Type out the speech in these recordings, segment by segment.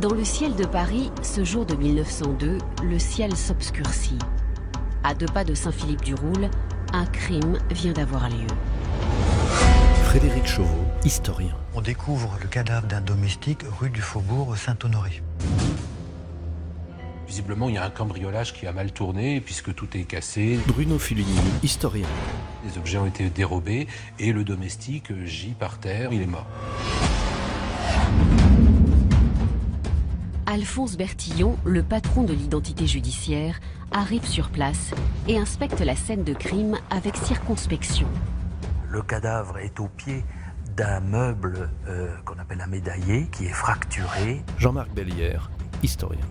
Dans le ciel de Paris, ce jour de 1902, le ciel s'obscurcit. À deux pas de Saint-Philippe-du-Roule, un crime vient d'avoir lieu. Frédéric Chauveau, historien. On découvre le cadavre d'un domestique rue du Faubourg Saint-Honoré. Visiblement, il y a un cambriolage qui a mal tourné puisque tout est cassé. Bruno Fulini, historien. Les objets ont été dérobés et le domestique gît par terre, il est mort. Alphonse Bertillon, le patron de l'identité judiciaire, arrive sur place et inspecte la scène de crime avec circonspection. Le cadavre est au pied d'un meuble euh, qu'on appelle un médaillé qui est fracturé. Jean-Marc Bellière, historien.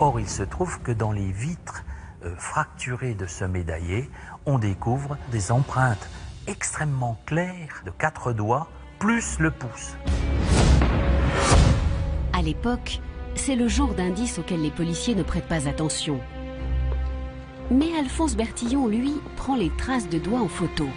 Or, il se trouve que dans les vitres euh, fracturées de ce médaillé, on découvre des empreintes extrêmement claires de quatre doigts plus le pouce. À l'époque, c'est le genre d'indice auquel les policiers ne prêtent pas attention. Mais Alphonse Bertillon, lui, prend les traces de doigts en photo.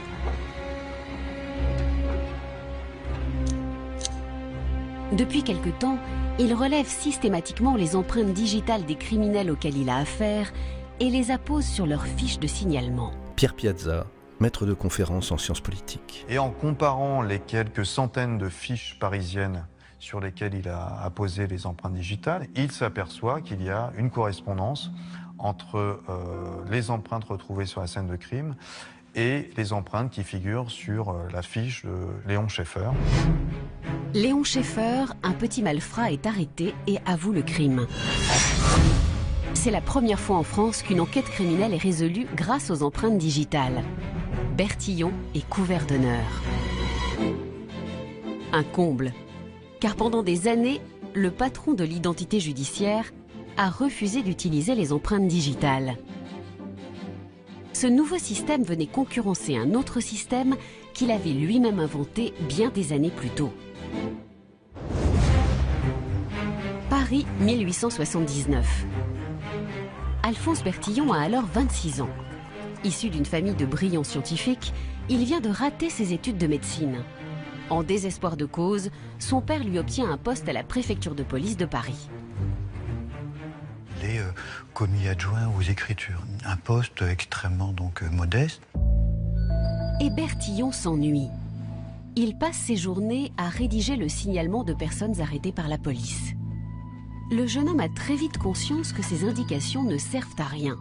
Depuis quelque temps, il relève systématiquement les empreintes digitales des criminels auxquels il a affaire et les appose sur leur fiche de signalement. Pierre Piazza, maître de conférence en sciences politiques. Et en comparant les quelques centaines de fiches parisiennes sur lesquelles il a apposé les empreintes digitales, il s'aperçoit qu'il y a une correspondance entre euh, les empreintes retrouvées sur la scène de crime et les empreintes qui figurent sur euh, la de Léon Schaeffer. Léon Schaeffer, un petit malfrat, est arrêté et avoue le crime. C'est la première fois en France qu'une enquête criminelle est résolue grâce aux empreintes digitales. Bertillon est couvert d'honneur. Un comble, car pendant des années, le patron de l'identité judiciaire a refusé d'utiliser les empreintes digitales. Ce nouveau système venait concurrencer un autre système qu'il avait lui-même inventé bien des années plus tôt. Paris 1879. Alphonse Bertillon a alors 26 ans. Issu d'une famille de brillants scientifiques, il vient de rater ses études de médecine. En désespoir de cause, son père lui obtient un poste à la préfecture de police de Paris. Il est euh, commis adjoint aux écritures, un poste extrêmement donc euh, modeste. Et Bertillon s'ennuie. Il passe ses journées à rédiger le signalement de personnes arrêtées par la police. Le jeune homme a très vite conscience que ces indications ne servent à rien.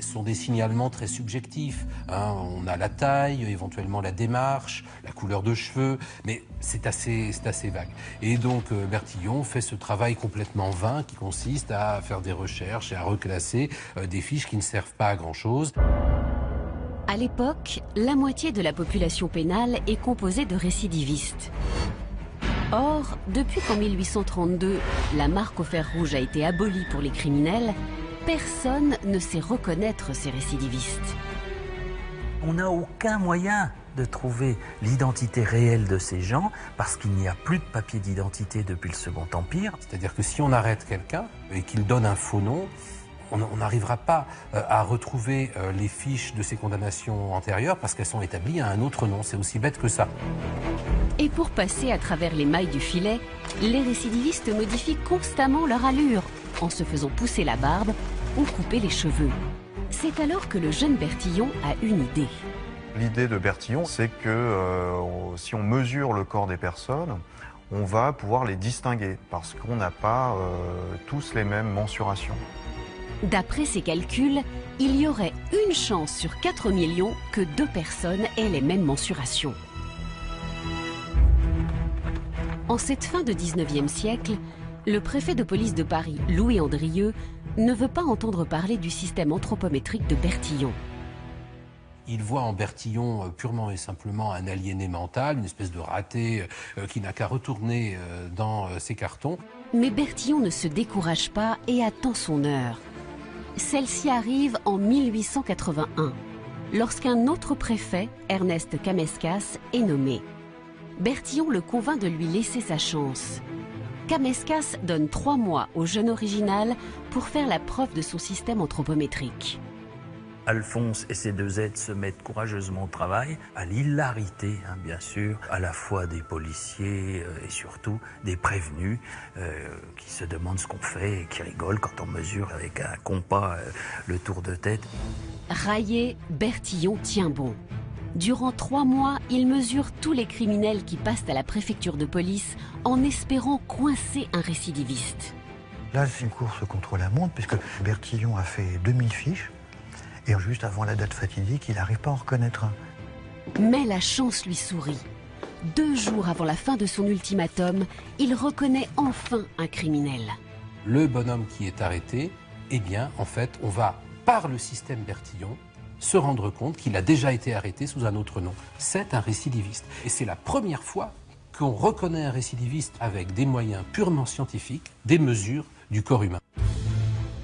Sont des signalements très subjectifs. hein. On a la taille, éventuellement la démarche, la couleur de cheveux, mais c'est assez, c'est assez vague. Et donc euh, Bertillon fait ce travail complètement vain qui consiste à faire des recherches et à reclasser euh, des fiches qui ne servent pas à grand-chose. À l'époque, la moitié de la population pénale est composée de récidivistes. Or, depuis qu'en 1832, la marque au fer rouge a été abolie pour les criminels, personne ne sait reconnaître ces récidivistes. On n'a aucun moyen de trouver l'identité réelle de ces gens parce qu'il n'y a plus de papier d'identité depuis le Second Empire. C'est-à-dire que si on arrête quelqu'un et qu'il donne un faux nom, on n'arrivera pas euh, à retrouver euh, les fiches de ces condamnations antérieures parce qu'elles sont établies à un autre nom. C'est aussi bête que ça. Et pour passer à travers les mailles du filet, les récidivistes modifient constamment leur allure, en se faisant pousser la barbe ou couper les cheveux? C'est alors que le jeune Bertillon a une idée. L'idée de Bertillon, c'est que euh, si on mesure le corps des personnes, on va pouvoir les distinguer parce qu'on n'a pas euh, tous les mêmes mensurations. D'après ses calculs, il y aurait une chance sur 4 millions que deux personnes aient les mêmes mensurations. En cette fin de 19e siècle, le préfet de police de Paris, Louis Andrieux, ne veut pas entendre parler du système anthropométrique de Bertillon. Il voit en Bertillon euh, purement et simplement un aliéné mental, une espèce de raté euh, qui n'a qu'à retourner euh, dans ses cartons. Mais Bertillon ne se décourage pas et attend son heure. Celle-ci arrive en 1881, lorsqu'un autre préfet, Ernest Camescas, est nommé. Bertillon le convainc de lui laisser sa chance. Camescas donne trois mois au jeune original pour faire la preuve de son système anthropométrique. Alphonse et ses deux aides se mettent courageusement au travail, à l'hilarité, hein, bien sûr, à la fois des policiers euh, et surtout des prévenus euh, qui se demandent ce qu'on fait et qui rigolent quand on mesure avec un compas euh, le tour de tête. Raillé, Bertillon tient bon. Durant trois mois, il mesure tous les criminels qui passent à la préfecture de police en espérant coincer un récidiviste. Là, c'est une course contre la montre, puisque Bertillon a fait 2000 fiches, et juste avant la date fatidique, il n'arrive pas à en reconnaître un. Mais la chance lui sourit. Deux jours avant la fin de son ultimatum, il reconnaît enfin un criminel. Le bonhomme qui est arrêté, eh bien, en fait, on va, par le système Bertillon, se rendre compte qu'il a déjà été arrêté sous un autre nom. C'est un récidiviste. Et c'est la première fois qu'on reconnaît un récidiviste avec des moyens purement scientifiques, des mesures du corps humain.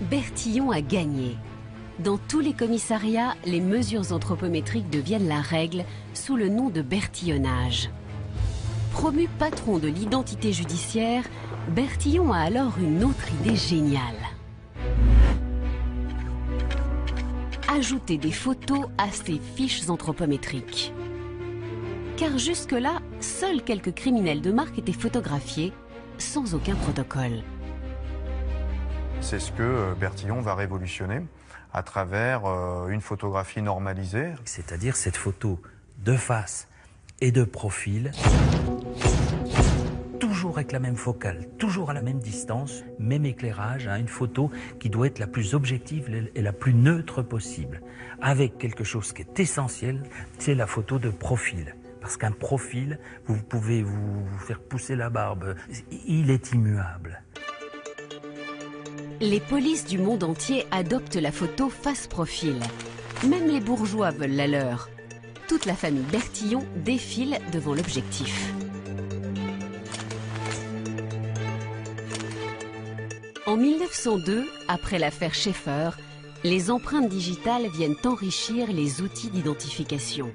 Bertillon a gagné. Dans tous les commissariats, les mesures anthropométriques deviennent la règle sous le nom de bertillonnage. Promu patron de l'identité judiciaire, Bertillon a alors une autre idée géniale. Ajouter des photos à ses fiches anthropométriques. Car jusque-là, seuls quelques criminels de marque étaient photographiés, sans aucun protocole. C'est ce que euh, Bertillon va révolutionner à travers euh, une photographie normalisée. C'est-à-dire cette photo de face et de profil, toujours avec la même focale, toujours à la même distance, même éclairage, hein, une photo qui doit être la plus objective et la plus neutre possible, avec quelque chose qui est essentiel, c'est la photo de profil. Parce qu'un profil, vous pouvez vous faire pousser la barbe, il est immuable. Les polices du monde entier adoptent la photo face profil. Même les bourgeois veulent la leur. Toute la famille Bertillon défile devant l'objectif. En 1902, après l'affaire Schaeffer, les empreintes digitales viennent enrichir les outils d'identification.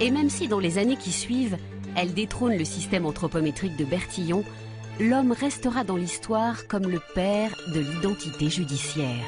Et même si dans les années qui suivent, elles détrônent le système anthropométrique de Bertillon, l'homme restera dans l'histoire comme le père de l'identité judiciaire.